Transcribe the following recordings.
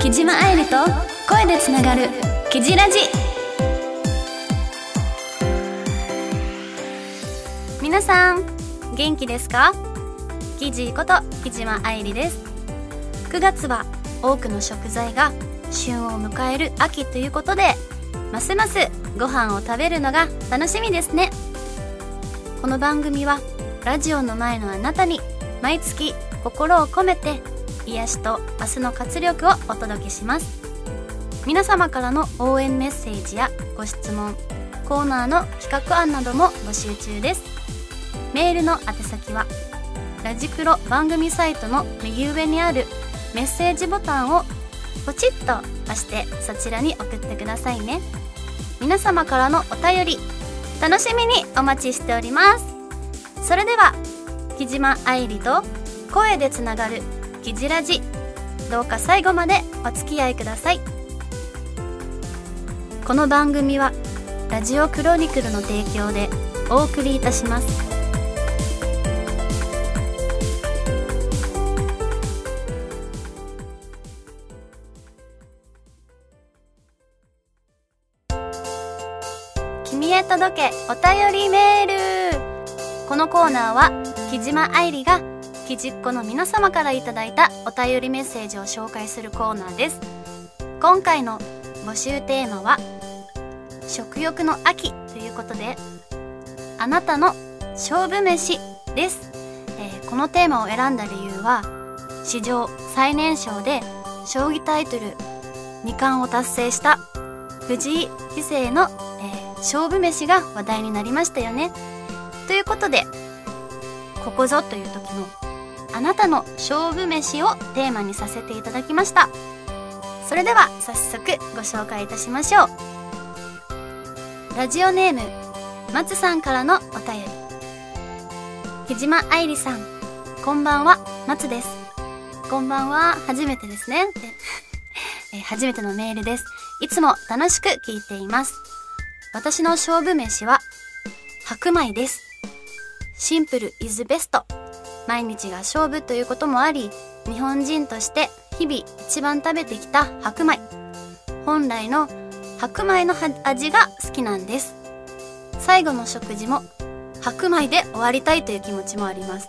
木島愛理と声でつながる「キジラジ」皆さん元気ですか？キジこと木島愛理です。9月は多くの食材が旬を迎える秋ということでますますご飯を食べるのが楽しみですね。この番組はラジオの前のあなたに毎月心を込めて癒しと明日の活力をお届けします。皆様からの応援メッセージやご質問コーナーの企画案なども募集中です。メールの宛先はラジクロ番組サイトの右上にあるメッセージボタンをポチッと押してそちらに送ってくださいね。皆様からのお便り楽しみにお待ちしております。それでは木島愛理と声でつながるキジラジどうか最後までお付き合いください。この番組はラジオクロニクルの提供でお送りいたします。届けお便りメールこのコーナーは木島愛理がきじっ子の皆様からいただいたお便りメッセージを紹介するコーナーです。今回の募集テーマは食欲の秋ということであなたの勝負飯です、えーこのテーマを選んだ理由は史上最年少で将棋タイトル2冠を達成した藤井棋聖の、勝負飯が話題になりましたよね。ということでここぞという時のあなたの勝負飯をテーマにさせていただきました。それでは早速ご紹介いたしましょう。ラジオネーム松さんからのお便り。木島愛理さんこんばんは松です。こんばんは初めてですね。え初めてのメールです。いつも楽しく聞いています。私の勝負飯は白米です。シンプルイズベスト毎日が勝負ということもあり日本人として日々一番食べてきた白米。本来の白米の味が好きなんです。最後の食事も白米で終わりたいという気持ちもあります。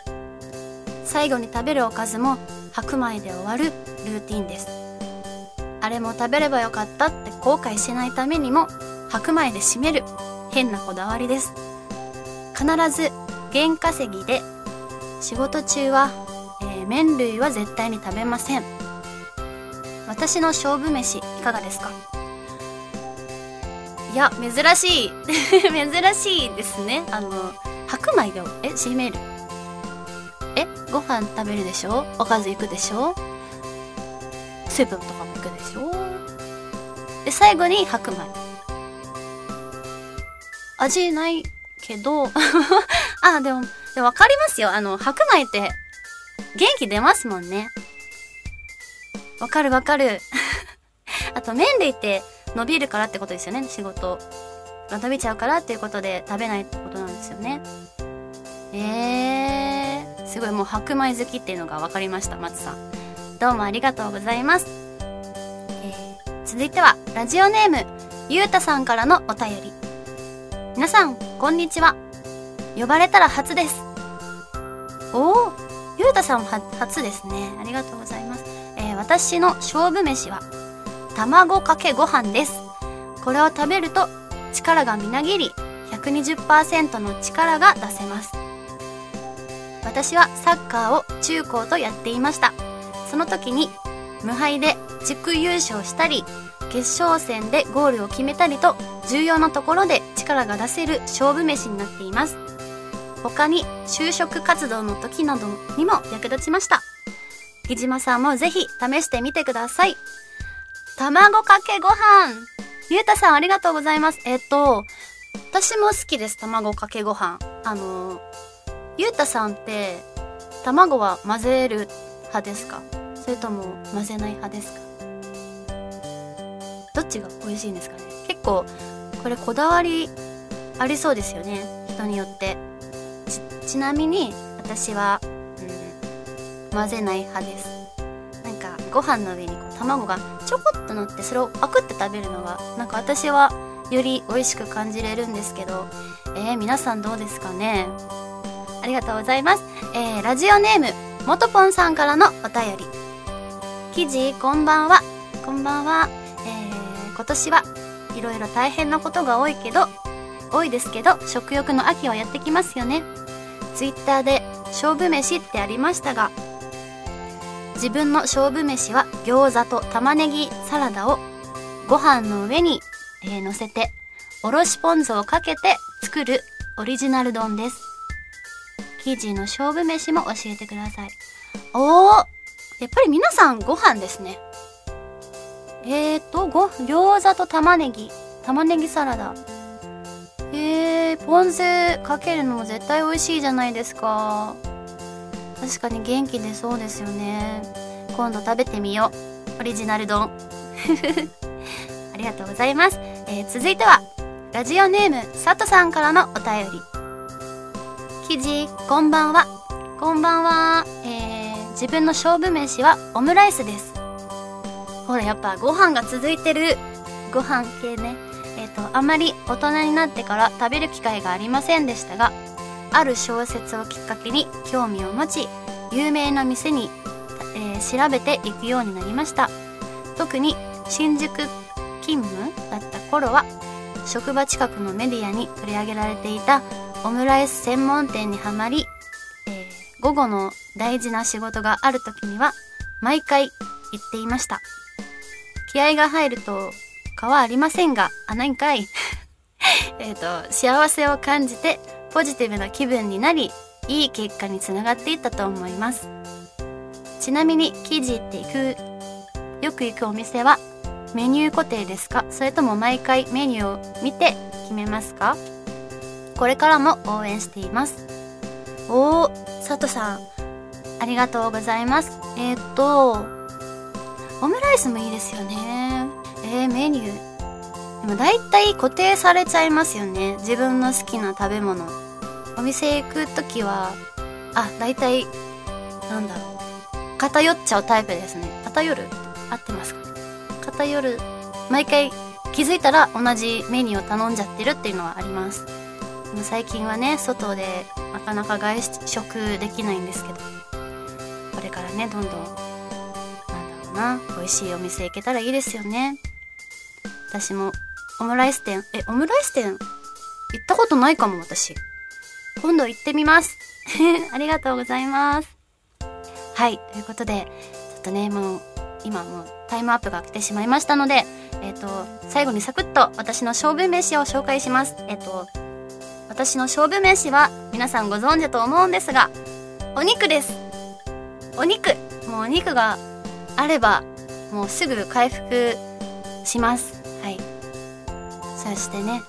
最後に食べるおかずも白米で終わるルーティンです。あれも食べればよかったって後悔しないためにも白米で締める。変なこだわりです。必ず原稼ぎで仕事中は、えー麺類は絶対に食べません。私の勝負飯いかがですか？いや珍しい。珍しいですね。あの白米でえ締める。えご飯食べるでしょ？おかず行くでしょ？スープとかも行くでしょ？で最後に白米。味ないけど。あでもでも分かりますよ。あの白米って元気出ますもんね。わかるわかる。あと麺類って伸びるからってことですよね。仕事。が伸びちゃうからっていうことで食べないってことなんですよね。えー、すごい。もう白米好きっていうのが分かりました松さん。どうもありがとうございます、えー続いてはラジオネームゆうたさんからのお便り。皆さんこんにちは。呼ばれたら初です。おおゆうたさんは初ですね。ありがとうございます、えー私の勝負飯は卵かけご飯です。これを食べると力がみなぎり120%の力が出せます。私はサッカーを中高とやっていました。その時に無敗で地区優勝したり決勝戦でゴールを決めたりと重要なところで力が出せる勝負飯になっています。他に就職活動の時などにも役立ちました。木島さんもぜひ試してみてください。卵かけご飯。ゆうたさんありがとうございます。えっと私も好きです。卵かけご飯。あのゆうたさんって卵は混ぜる派ですか？それとも混ぜない派ですか？どっちが美味しいんですかね？結構これこだわりありそうですよね人によってちなみに私は、うん、混ぜない派ですなんかご飯の上にこう卵がちょこっと乗ってそれをパクって食べるのがなんか私はより美味しく感じれるんですけどえー、皆さんどうですかねありがとうございます。えー、ラジオネーム、もとぽんさんからのお便り。記事、こんばんは。こんばんは。えー、今年はいろいろ大変なことが多いけど、多いですけど、食欲の秋はやってきますよね。ツイッターで勝負飯ってありましたが、自分の勝負飯は餃子と玉ねぎサラダをご飯の上に、えー、乗せて、おろしポン酢をかけて作るオリジナル丼です。生地の勝負飯も教えてください。おーやっぱり皆さんご飯ですね。えーと、ご、餃子と玉ねぎ。玉ねぎサラダ。えー、ポン酢かけるのも絶対美味しいじゃないですか。確かに元気出そうですよね。今度食べてみよう。オリジナル丼。ありがとうございます。えー、続いては、ラジオネーム、さとさんからのお便り。記事、こんばんは。こんばんは。えー、自分の勝負飯はオムライスです。ほら、やっぱご飯が続いてる。ご飯系ね。えっ、ー、と、あまり大人になってから食べる機会がありませんでしたが、ある小説をきっかけに興味を持ち、有名な店に、えー、調べていくようになりました。特に新宿勤務だった頃は職場近くのメディアに取り上げられていたオムライス専門店にはまり、えー、午後の大事な仕事がある時には毎回行っていました。気合が入ると皮ありませんが、あ、ないんかい。えっと、幸せを感じてポジティブな気分になり、いい結果につながっていったと思います。ちなみに、生地って行く、よく行くお店はメニュー固定ですか？それとも毎回メニューを見て決めますか？これからも応援しています。おー佐藤さん。ありがとうございます。えー、っとオムライスもいいですよね。えー、メニュー。でも大体固定されちゃいますよね。自分の好きな食べ物。お店行く時はあ大体なんだろう。偏っちゃうタイプですね。偏る？合ってますか？偏る。毎回気づいたら同じメニューを頼んじゃってるっていうのはあります。最近はね外でなかなか外食できないんですけど。これからねどんどんな美味しいお店行けたらいいですよね私もオムライス店えオムライス店？行ったことないかも私今度行ってみます ありがとうございますはいということでちょっとねもう今もうタイムアップが来てしまいましたので、えっ、ー、と、最後にサクッと私の勝負飯を紹介します。えっ、ー、と、私の勝負飯は皆さんご存知と思うんですが、お肉です。お肉。もうお肉があれば、もうすぐ回復します。はい。そしてね、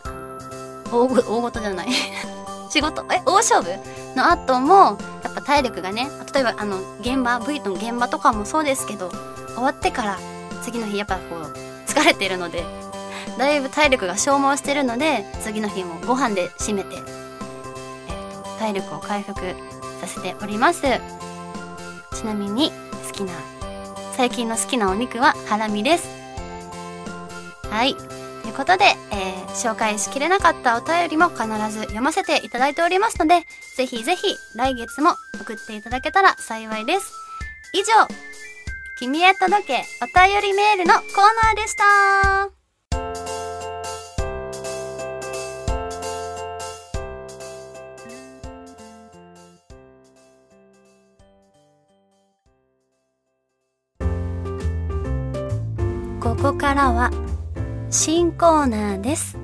大ご大事じゃない 仕事、え、大勝負の後も、やっぱ体力がね、例えばあの、現場、V の現場とかもそうですけど、終わってから次の日やっぱこう疲れてるのでだいぶ体力が消耗してるので次の日もご飯で締めて、えーと、体力を回復させておりますちなみに好きな最近の好きなお肉はハラミです。はい。ということで、えー、紹介しきれなかったお便りも必ず読ませていただいておりますのでぜひぜひ来月も送っていただけたら幸いです。以上君へ届けお便りメールのコーナーでした。からは新コーナーです。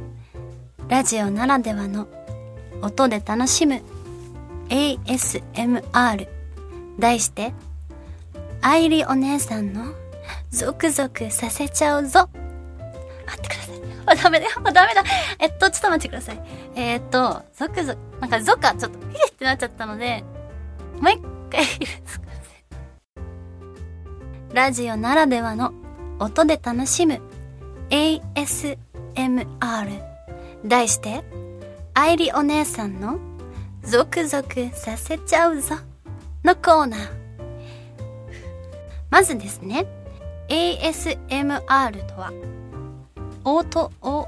ラジオならではの音で楽しむ ASMR 題して愛理お姉さんのゾクゾクさせちゃうぞ。待ってください。あ、ダメだよ。あ、ダメだ。えっと、ちょっと待ってください。えー、っと、ゾクゾク、なんかゾか、ちょっと、ヒーってなっちゃったので、もう一回いいですラジオならではの音で楽しむ。ASMR 題して、愛理お姉さんのゾクゾクさせちゃうぞ。のコーナー。まずですね、ASMR とは、オート、オ、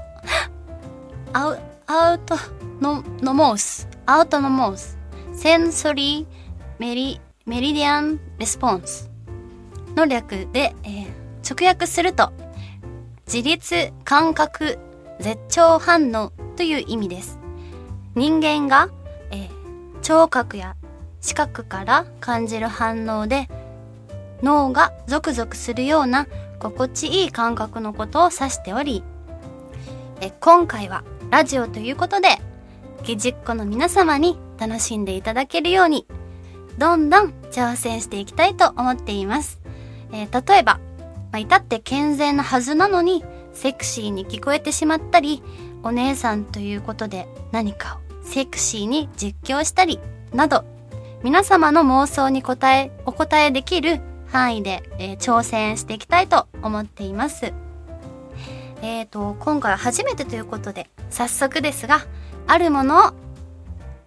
アウ、アウトの、のモース、アウトのモース、センソリーメリ、メリディアンレスポンスの略で、えー、直訳すると、自律感覚絶頂反応という意味です。人間が、えー、聴覚や視覚から感じる反応で脳がゾクゾクするような心地いい感覚のことを指しておりえ今回はラジオということでギジっ子の皆様に楽しんでいただけるようにどんどん挑戦していきたいと思っています、えー、例えば、まあ、至って健全なはずなのにセクシーに聞こえてしまったりお姉さんということで何かをセクシーに実況したりなど皆様の妄想に答えお答えできる範囲で、えー、挑戦していきたいと思っています。えっ、ー、と、今回初めてということで、早速ですが、あるものを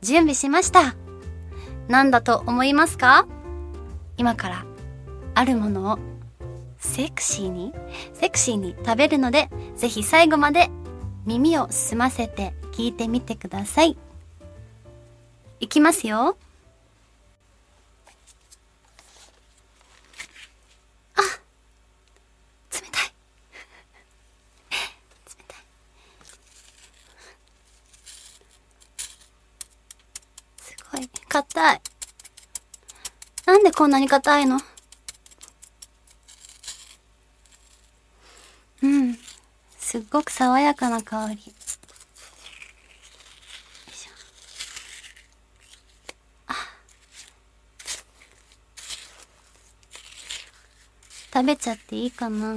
準備しました。何だと思いますか？今から、あるものをセクシーに、セクシーに食べるので、ぜひ最後まで耳を澄ませて聞いてみてください。いきますよ。あ冷たい。冷たい。すごい硬い。なんでこんなに硬いのうん。すっごく爽やかな香り。食べちゃっていいかな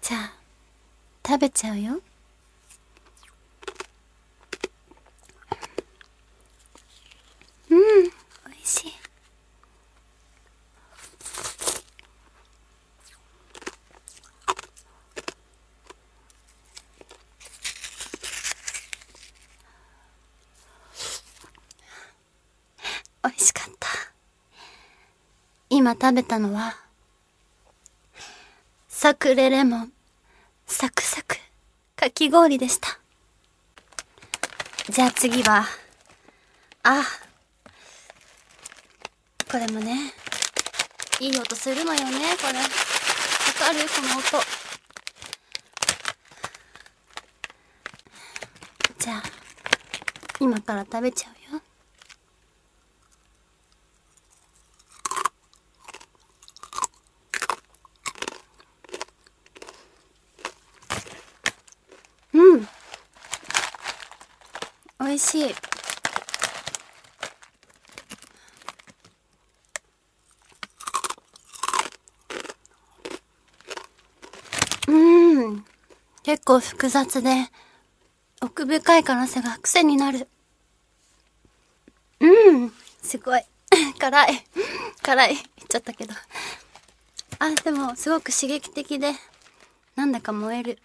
じゃあ食べちゃうよ。うん、美味しい。美味しかった。今食べたのは、サクレレモン。サクサク、かき氷でした。じゃあ次は、あ、これもね、いい音するのよね、これ。わかる？この音。じゃあ、今から食べちゃうよ。味しい。うん。結構複雑で奥深い辛さが癖になる。うん。すごい。辛い。辛い。言っちゃったけど。あでもすごく刺激的でなんだか燃える。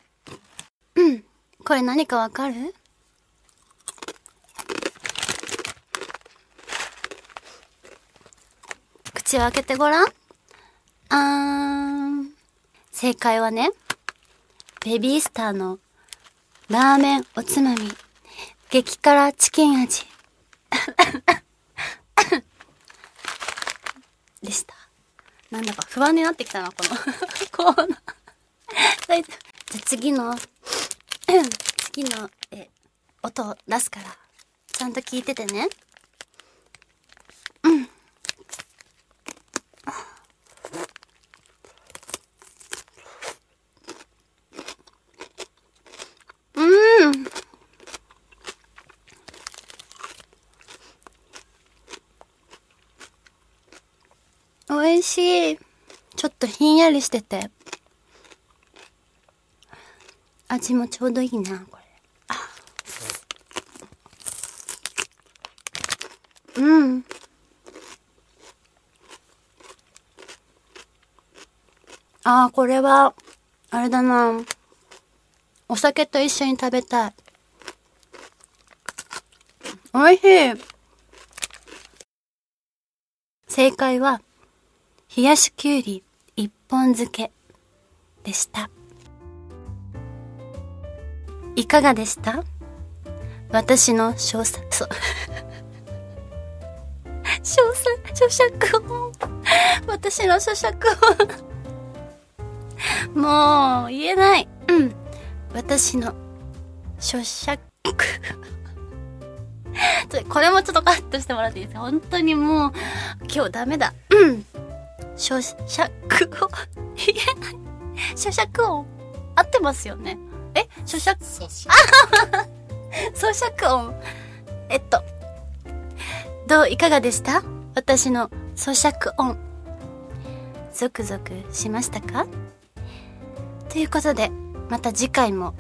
うん。これ何かわかる？口を開けてごらん。あーん。正解はね、ベビースターのラーメンおつまみ、激辛チキン味。でした。なんだか不安になってきたな、このコーナー。じゃあ次の 次の、え、音を出すから、ちゃんと聞いててね。うん。美味しい。ちょっとひんやりしてて。味もちょうどいいな、これ。うん。ああ、これは、あれだな。お酒と一緒に食べたい。おいしい。正解は、冷やしきゅうり本漬けでした。いかがでした？私の小作、そう。小作、咀嚼音。私の咀嚼音。もう、言えない。うん。私の、咀嚼。これもちょっとカットしてもらっていいですか？本当にもう、今日ダメだ。うん。咀嚼 音。咀嚼音。合ってますよね。え？咀嚼、咀嚼 音。えっと、どういかがでした？私の咀嚼音。ゾクゾクしましたか？ということで、また次回も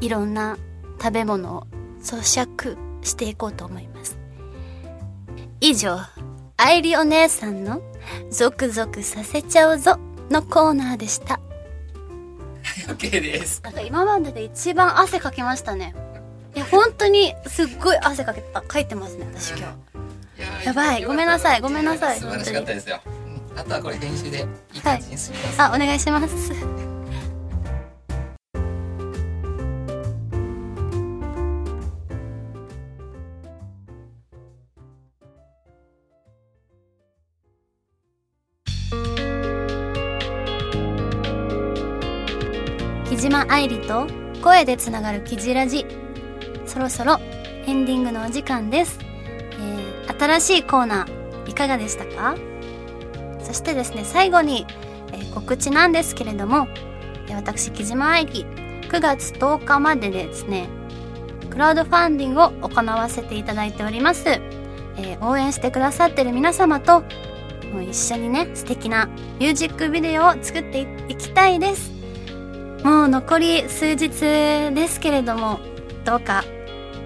いろんな食べ物を咀嚼していこうと思います。以上、愛理お姉さんのゾクゾクさせちゃうぞのコーナーでした。OK です。なんか今までで一番汗かきましたね。いや、本当にすっごい汗かけた、かいてますね、私今日。やばい、ごめんなさい、ごめんなさい。素晴らしかったですよ。あとはこれ編集でいい感じにすみます、はい、あ、お願いします。島愛理と声でつながるキジラジ。そろそろエンディングのお時間です、えー、新しいコーナーいかがでしたか？そしてですね最後に、えー、告知なんですけれども私木島愛理9月10日まででですねクラウドファンディングを行わせていただいております、えー、応援してくださってる皆様ともう一緒にね素敵なミュージックビデオを作っていきたいです。もう残り数日ですけれどもどうか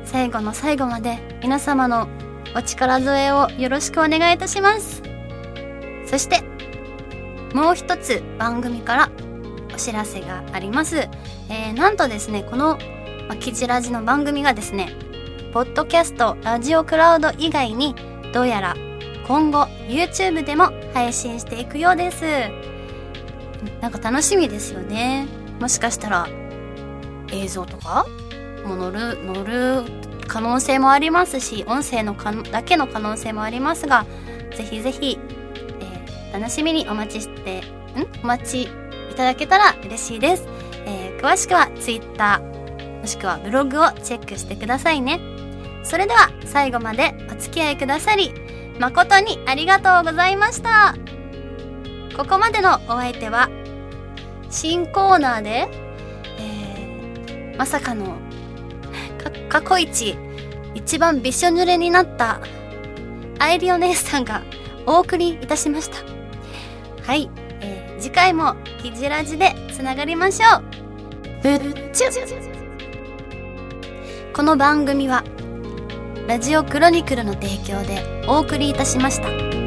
最後の最後まで皆様のお力添えをよろしくお願いいたします。そしてもう一つ番組からお知らせがあります、えー、なんとですねこの、まキジラジの番組がですねポッドキャストラジオクラウド以外にどうやら今後 YouTube でも配信していくようです。なんか楽しみですよね。もしかしたら映像とか？も乗る乗る可能性もありますし音声のかだけの可能性もありますがぜひぜひ、えー、楽しみにお待ちしてん？お待ちいただけたら嬉しいです、えー、詳しくは Twitter もしくはブログをチェックしてくださいね。それでは最後までお付き合いくださり誠にありがとうございました。ここまでのお相手は新コーナーで、えー、まさかの か過去一一番びしょ濡れになった愛理お姉さんがお送りいたしました。はい、えー、次回もキジラジでつながりましょう。ぶっちゅこの番組はラジオクロニクルの提供でお送りいたしました。